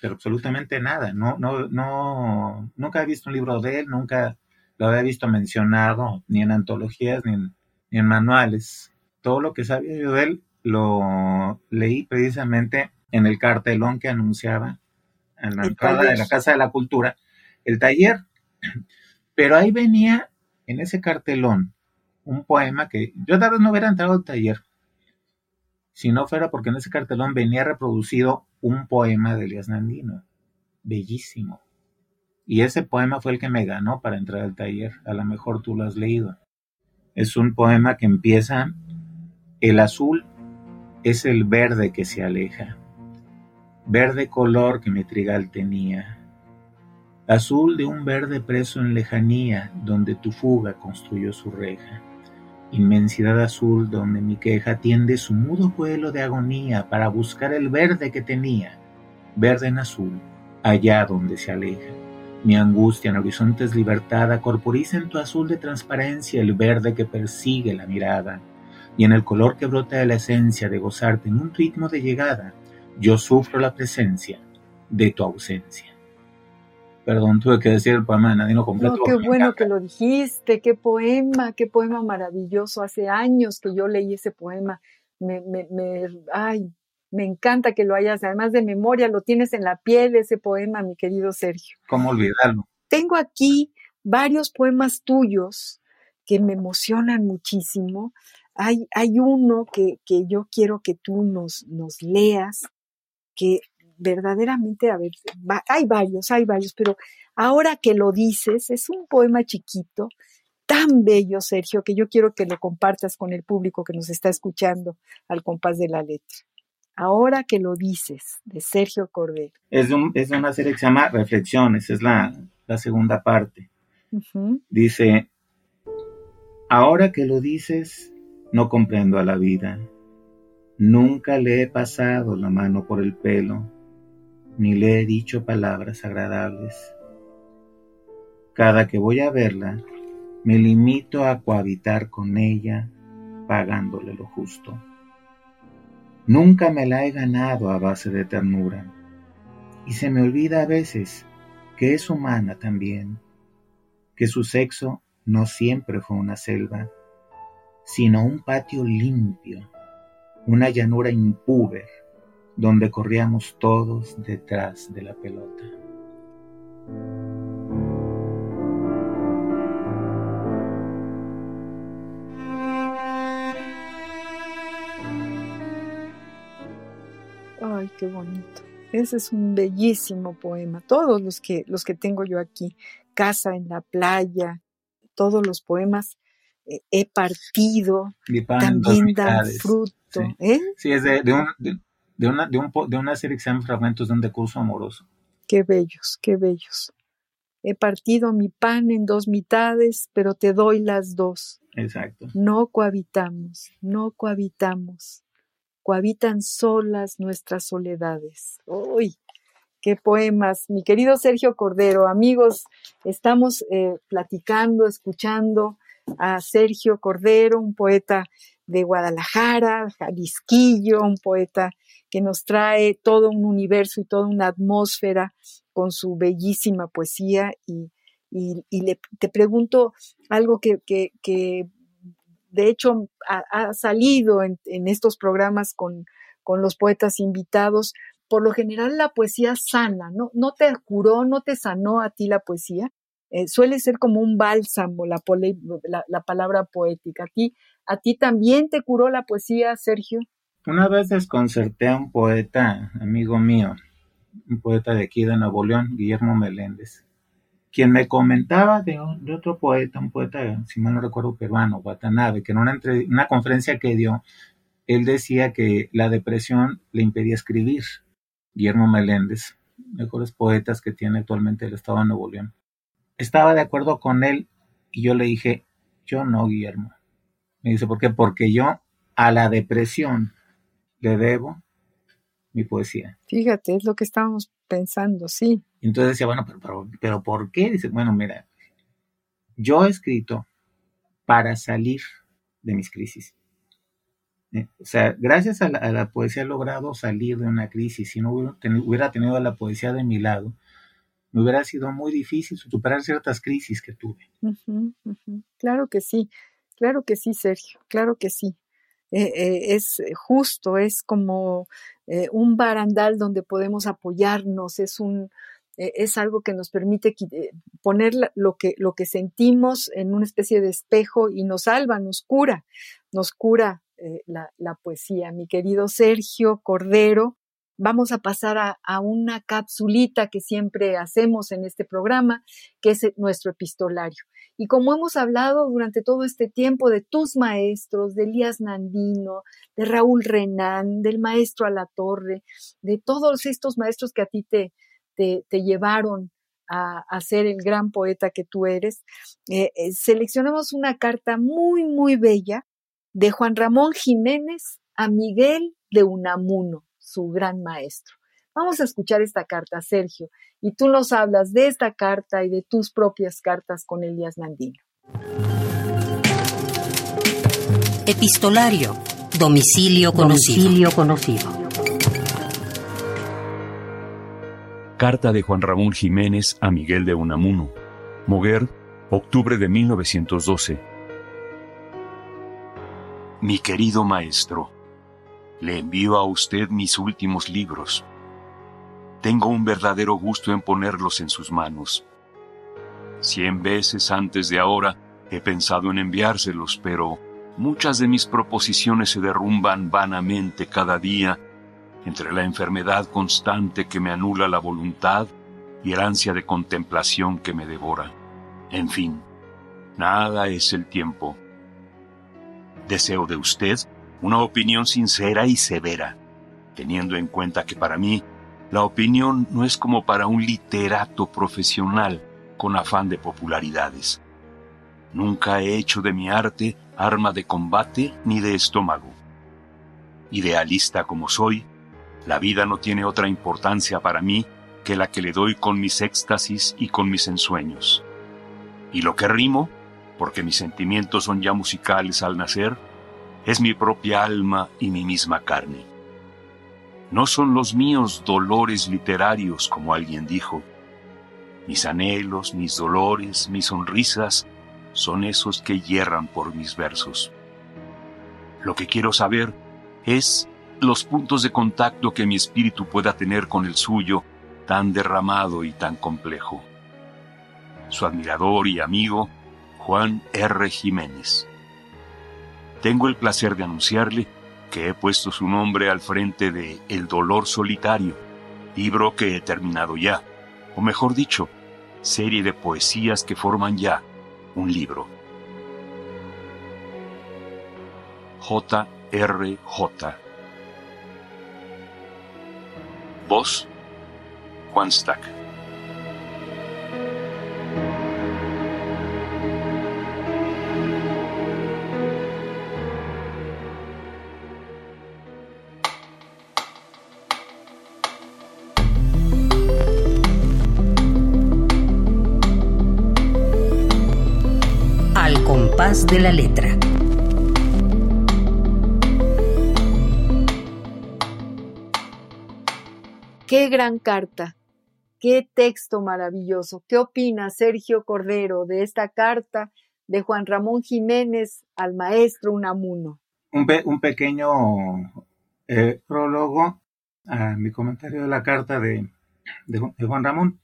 pero absolutamente nada. No, no, no, nunca he visto un libro de él, nunca lo había visto mencionado, ni en antologías, ni en, ni en manuales. Todo lo que sabía yo de él lo leí precisamente en el cartelón que anunciaba en la entrada de la Casa de la Cultura, el taller. Pero ahí venía en ese cartelón un poema que yo tal vez no hubiera entrado al taller si no fuera porque en ese cartelón venía reproducido un poema de Elías Nandino, bellísimo. Y ese poema fue el que me ganó para entrar al taller, a lo mejor tú lo has leído. Es un poema que empieza, el azul es el verde que se aleja, verde color que mi trigal tenía, azul de un verde preso en lejanía, donde tu fuga construyó su reja inmensidad azul donde mi queja tiende su mudo vuelo de agonía para buscar el verde que tenía, verde en azul, allá donde se aleja. Mi angustia en horizontes libertada corporiza en tu azul de transparencia el verde que persigue la mirada, y en el color que brota de la esencia de gozarte en un ritmo de llegada, yo sufro la presencia de tu ausencia. Perdón, tuve que decir el poema de Nadino completo. No, qué bueno que lo dijiste, qué poema, qué poema maravilloso. Hace años que yo leí ese poema. Me, me, me, ay, me encanta que lo hayas, además de memoria, lo tienes en la piel ese poema, mi querido Sergio. ¿Cómo olvidarlo? Tengo aquí varios poemas tuyos que me emocionan muchísimo. Hay, hay uno que, que yo quiero que tú nos, nos leas, que verdaderamente, a ver, va, hay varios, hay varios, pero ahora que lo dices, es un poema chiquito, tan bello, Sergio, que yo quiero que lo compartas con el público que nos está escuchando al compás de la letra. Ahora que lo dices, de Sergio Cordero. Es, de un, es una serie que se llama Reflexiones, es la, la segunda parte. Uh -huh. Dice, ahora que lo dices, no comprendo a la vida Nunca le he pasado la mano por el pelo, ni le he dicho palabras agradables. Cada que voy a verla, me limito a cohabitar con ella, pagándole lo justo. Nunca me la he ganado a base de ternura, y se me olvida a veces que es humana también, que su sexo no siempre fue una selva, sino un patio limpio, una llanura impúber, donde corríamos todos detrás de la pelota. Ay, qué bonito. Ese es un bellísimo poema. Todos los que, los que tengo yo aquí, Casa en la playa, todos los poemas, eh, he partido, también dan fruto. Sí, ¿eh? sí es de, de, un, de, de una, de, un, de una serie que se llama Fragmentos de un decurso amoroso. Qué bellos, qué bellos. He partido mi pan en dos mitades, pero te doy las dos. Exacto. No cohabitamos, no cohabitamos cohabitan solas nuestras soledades. ¡Uy! ¡Qué poemas! Mi querido Sergio Cordero, amigos, estamos eh, platicando, escuchando a Sergio Cordero, un poeta de Guadalajara, Jalisquillo, un poeta que nos trae todo un universo y toda una atmósfera con su bellísima poesía. Y, y, y le, te pregunto algo que, que, que de hecho ha, salido en, en, estos programas con, con los poetas invitados, por lo general la poesía sana, ¿no? No te curó, no te sanó a ti la poesía. Eh, suele ser como un bálsamo la, la, la, palabra poética. ¿A ti, ¿A ti también te curó la poesía, Sergio? Una vez desconcerté a un poeta, amigo mío, un poeta de aquí de Nuevo León, Guillermo Meléndez, quien me comentaba de, otro poeta, un poeta, si mal no recuerdo, peruano, Watanabe, que en una, entre, una conferencia que dio, él decía que la depresión le impedía escribir. Guillermo Meléndez, mejores poetas que tiene actualmente el Estado de Nuevo León. Estaba de acuerdo con él y yo le dije, yo no, Guillermo. Me dice, ¿por qué? Porque yo a la depresión le debo mi poesía. Fíjate, es lo que estábamos pensando, sí. Entonces decía, bueno, pero, pero, pero ¿por qué? Dice, bueno, mira, yo he escrito para salir de mis crisis. ¿Eh? O sea, gracias a la, a la, poesía he logrado salir de una crisis. Si no hubiera tenido, hubiera tenido la poesía de mi lado, me hubiera sido muy difícil superar ciertas crisis que tuve. Uh -huh, uh -huh. Claro que sí, claro que sí, Sergio, claro que sí. Eh, eh, es justo, es como eh, un barandal donde podemos apoyarnos, es un, eh, es algo que nos permite eh, poner lo que, lo que sentimos en una especie de espejo y nos salva, nos cura, nos cura eh, la, la, poesía. Mi querido Sergio Cordero, vamos a pasar a, a, una capsulita que siempre hacemos en este programa, que es nuestro epistolario. Y como hemos hablado durante todo este tiempo de tus maestros, de Elías Nandino, de Raúl Renán, del maestro Alatorre, de todos estos maestros que a ti te, te, te llevaron a, a, ser el gran poeta que tú eres, eh, eh, seleccionamos una carta muy, muy bella de Juan Ramón Jiménez a Miguel de Unamuno, su gran maestro. Vamos a escuchar esta carta, Sergio, y tú nos hablas de esta carta y de tus propias cartas con Elías Nandino. Epistolario. Domicilio conocido. Domicilio conocido. Carta de Juan Ramón Jiménez a Miguel de Unamuno. Moguer, octubre de 1912. Mi querido maestro, le envío a usted mis últimos libros. Tengo un verdadero gusto en ponerlos en sus manos. Cien veces antes de ahora he pensado en enviárselos, pero muchas de mis proposiciones se derrumban vanamente cada día entre la enfermedad constante que me anula la voluntad y el ansia de contemplación que me devora. En fin, nada es el tiempo. Deseo de usted una opinión sincera y severa, teniendo en cuenta que para mí la opinión no es como para un literato profesional con afán de popularidades. Nunca he hecho de mi arte arma de combate ni de estómago. Idealista como soy, la vida no tiene otra importancia para mí que la que le doy con mis éxtasis y con mis ensueños. Y lo que rimo, porque mis sentimientos son ya musicales al nacer, es mi propia alma y mi misma carne. No son los míos dolores literarios, como alguien dijo. Mis anhelos, mis dolores, mis sonrisas son esos que hierran por mis versos. Lo que quiero saber es los puntos de contacto que mi espíritu pueda tener con el suyo, tan derramado y tan complejo. Su admirador y amigo, Juan R. Jiménez. Tengo el placer de anunciarle que he puesto su nombre al frente de El dolor solitario, libro que he terminado ya, o mejor dicho, serie de poesías que forman ya un libro. J.R.J. Voz Juan Stack. De la letra. Qué gran carta, qué texto maravilloso. ¿Qué opina Sergio Cordero de esta carta de Juan Ramón Jiménez al maestro Unamuno? Un, pe- un pequeño eh, prólogo a mi comentario de la carta de, de Ju- de Juan Ramón.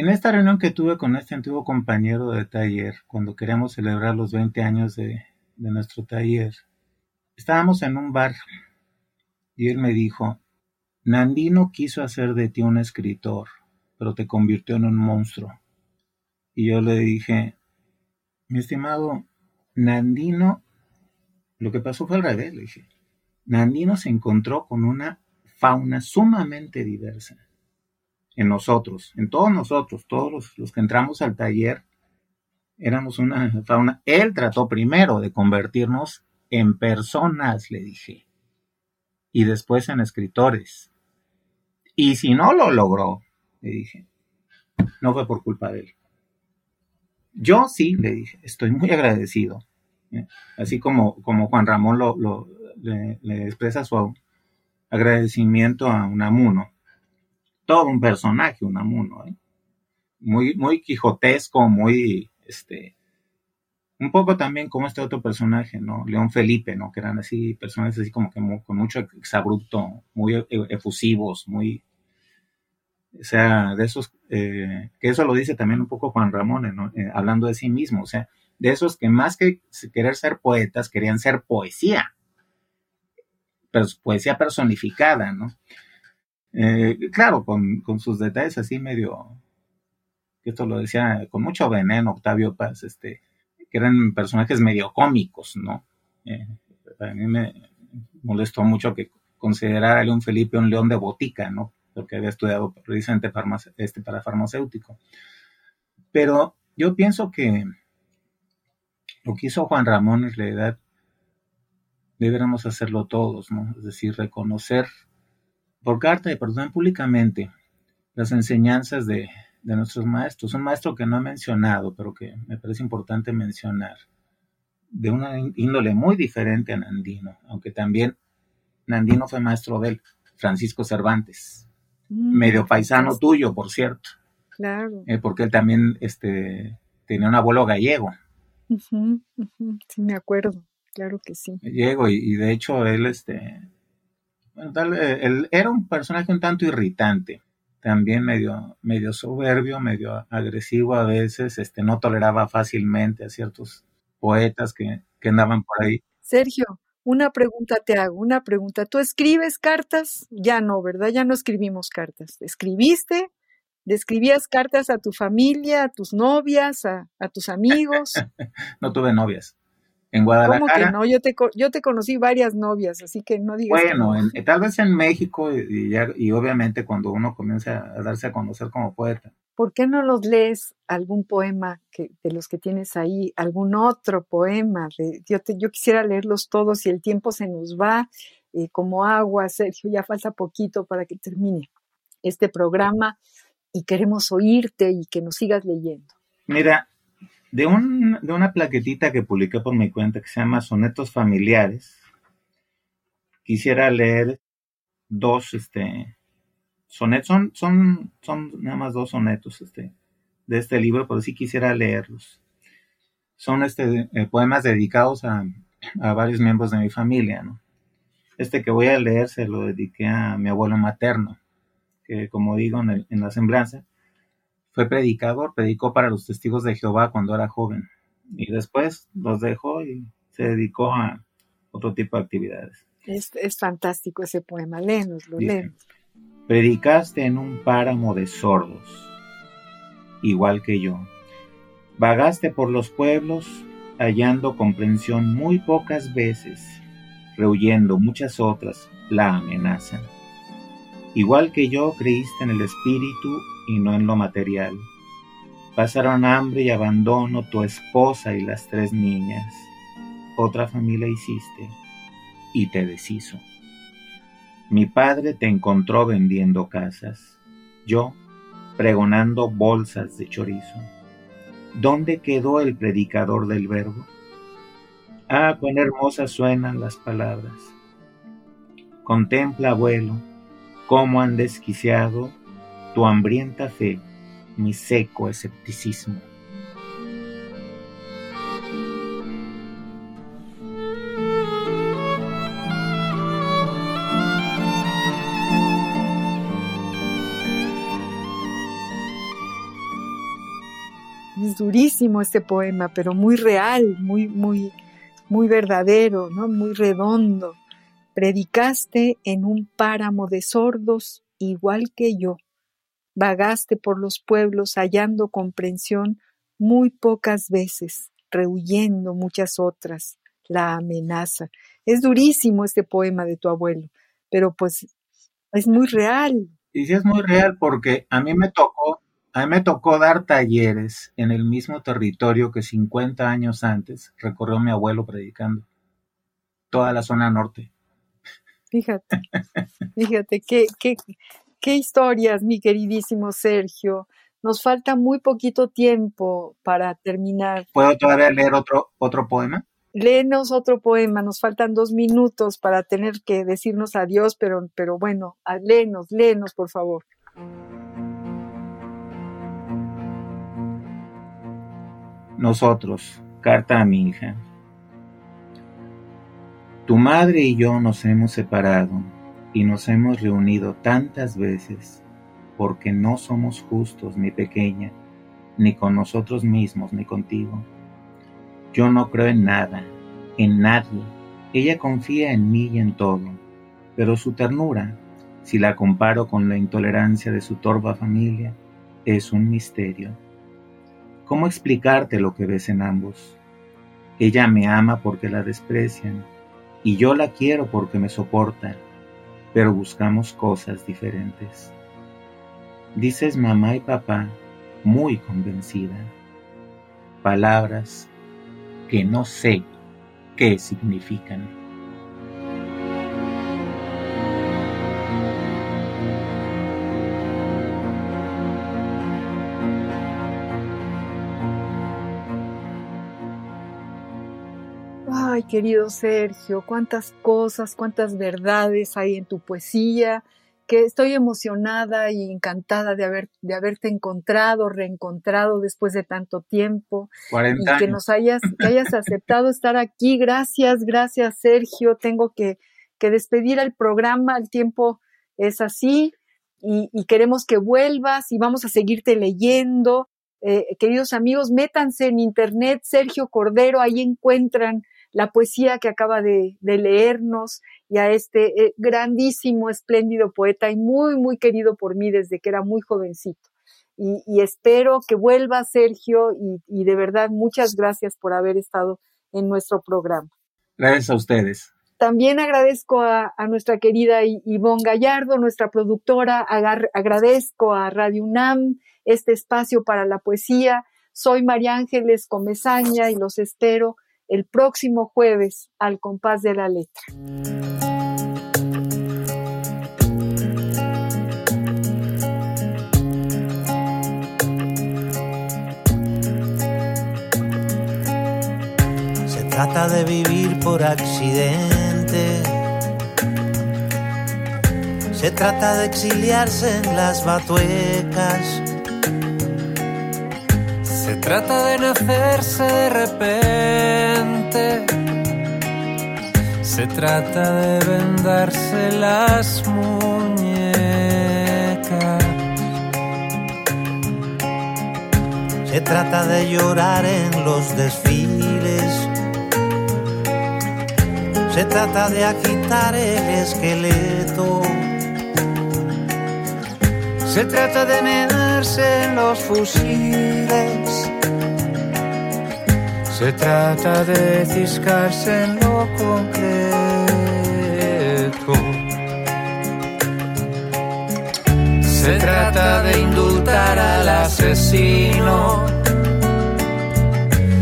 En esta reunión que tuve con este antiguo compañero de taller, cuando queríamos celebrar los 20 años de, nuestro taller, estábamos en un bar y él me dijo, Nandino quiso hacer de ti un escritor, pero te convirtió en un monstruo. Y yo le dije, mi estimado Nandino, lo que pasó fue al revés, le dije. Nandino se encontró con una fauna sumamente diversa en nosotros, en todos nosotros, todos los, que entramos al taller, éramos una fauna. Él trató primero de convertirnos en personas, le dije, y después en escritores. Y si no lo logró, le dije, no fue por culpa de él. Yo sí, le dije, estoy muy agradecido. ¿eh? Así como, como Juan Ramón lo, le expresa su agradecimiento a Unamuno. Todo un personaje, Unamuno. ¿eh? Muy, muy quijotesco, muy, este, un poco también como este otro personaje, ¿no? León Felipe, ¿no? Que eran así, personajes así como que con mucho exabrupto, muy e- efusivos, muy, o sea, de esos, eh, que eso lo dice también un poco Juan Ramón, ¿no? Eh, hablando de sí mismo, o sea, de esos que más que querer ser poetas, querían ser poesía, pero poesía personificada, ¿no? Eh, claro, con, con sus detalles así medio, esto lo decía con mucho veneno Octavio Paz, este, que eran personajes medio cómicos, ¿no? Eh, a mí me molestó mucho que considerara a León Felipe un león de botica, ¿no? Porque había estudiado precisamente este, para farmacéutico. Pero yo pienso que lo que hizo Juan Ramón en realidad deberíamos hacerlo todos, ¿no? Es decir, reconocer por carta y perdón públicamente las enseñanzas de, de nuestros maestros. Un maestro que no he mencionado, pero que me parece importante mencionar, de una índole muy diferente a Nandino, aunque también Nandino fue maestro de él, Francisco Cervantes, Mm, medio paisano tuyo, por cierto, Claro. eh, porque él también este, tenía un abuelo gallego, Sí, me acuerdo. Claro que sí. gallego, y, y de hecho él, este, bueno, tal, eh, él era un personaje un tanto irritante, también medio, medio soberbio, medio agresivo a veces, este, no toleraba fácilmente a ciertos poetas que, que andaban por ahí. Sergio, una pregunta te hago, una pregunta. ¿Tú escribes cartas? Ya no, ¿verdad? Ya no escribimos cartas. ¿Escribiste? ¿Le escribías cartas a tu familia, a tus novias, a, a tus amigos? [LAUGHS] No tuve novias. En ¿Cómo que Guadalajara, no? Yo te, yo te conocí varias novias, así que no digas que bueno, no. en- eh, tal vez en México y, y ya- y obviamente cuando uno comienza a darse a conocer como poeta. ¿Por qué no nos lees algún poema que, de los que tienes ahí? ¿Algún otro poema? De- yo, te- yo quisiera leerlos todos y el tiempo se nos va. eh, como agua, Sergio, ya falta poquito para que termine este programa y queremos oírte y que nos sigas leyendo. Mira, de, un, de una plaquetita que publiqué por mi cuenta que se llama Sonetos Familiares, quisiera leer dos este, sonetos, son, son, nada más dos sonetos este, de este libro, pero sí quisiera leerlos. Son este, eh, poemas dedicados a, a varios miembros de mi familia. Este que voy a leer se lo dediqué a mi abuelo materno, que como digo en, la semblanza, fue predicador, predicó para los testigos de Jehová cuando era joven y después los dejó y se dedicó a otro tipo de actividades. Es, fantástico ese poema, léenos, lo léenos. Predicaste en un páramo de sordos, igual que yo. Vagaste por los pueblos hallando comprensión muy pocas veces, rehuyendo muchas otras la amenazan. Igual que yo creíste en el espíritu y no en lo material. Pasaron hambre y abandono tu esposa y las tres niñas. Otra familia hiciste y te deshizo. Mi padre te encontró vendiendo casas, yo pregonando bolsas de chorizo. ¿Dónde quedó el predicador del verbo? Ah, cuán hermosas suenan las palabras. Contempla, abuelo, cómo han desquiciado tu hambrienta fe, mi seco escepticismo. durísimo este poema, pero muy real, muy, muy, muy verdadero, ¿no? Muy redondo. Predicaste en un páramo de sordos igual que yo. Vagaste por los pueblos hallando comprensión muy pocas veces, rehuyendo muchas otras, la amenaza. Es durísimo este poema de tu abuelo, pero pues es muy real. Y sí es muy real porque a mí me tocó a mí me tocó dar talleres en el mismo territorio que 50 años antes recorrió mi abuelo predicando. Toda la zona norte. Fíjate, fíjate, qué, qué, qué historias, mi queridísimo Sergio. Nos falta muy poquito tiempo para terminar. ¿Puedo todavía leer otro, otro poema? Léenos otro poema, nos faltan dos minutos para tener que decirnos adiós, pero, pero bueno, léenos, léenos, por favor. Nosotros, carta a mi hija. Tu madre y yo nos hemos separado y nos hemos reunido tantas veces porque no somos justos, mi pequeña, ni con nosotros mismos, ni contigo. Yo no creo en nada, en nadie. Ella confía en mí y en todo, pero su ternura, si la comparo con la intolerancia de su torva familia, es un misterio. ¿Cómo explicarte lo que ves en ambos? Ella me ama porque la desprecian y yo la quiero porque me soporta, pero buscamos cosas diferentes. Dices mamá y papá muy convencida. Palabras que no sé qué significan. Querido Sergio, cuántas cosas, cuántas verdades hay en tu poesía, que estoy emocionada y encantada de, haber, de haberte encontrado, reencontrado después de tanto tiempo. y que nos hayas, que hayas aceptado estar aquí. Gracias, gracias Sergio. Tengo que, que despedir al programa, el tiempo es así y, queremos que vuelvas y vamos a seguirte leyendo. Eh, queridos amigos, métanse en internet, Sergio Cordero, ahí encuentran la poesía que acaba de, leernos y a este eh, grandísimo, espléndido poeta y muy, muy querido por mí desde que era muy jovencito. Y, espero que vuelva Sergio y, de verdad muchas gracias por haber estado en nuestro programa. Gracias a ustedes. También agradezco a, nuestra querida Ivonne Gallardo, nuestra productora, agradezco a Radio UNAM este espacio para la poesía. Soy María Ángeles Comezaña y los espero el próximo jueves al compás de la letra. Se trata de vivir por accidente. Se trata de exiliarse en las batuecas se trata de nacerse de repente. Se trata de vendarse las muñecas. Se trata de llorar en los desfiles. Se trata de agitar el esqueleto. Se trata de mearse en los fusiles. Se trata de ciscarse en lo concreto. Se trata de indultar al asesino.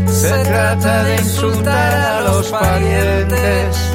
Se trata de insultar a los parientes.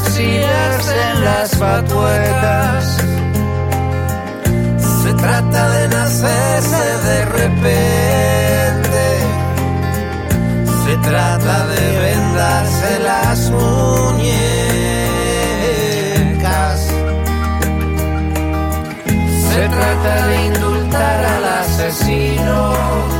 Exiliarse en las batuecas. Se trata de nacerse de repente. Se trata de vendarse las muñecas. Se trata de indultar al asesino.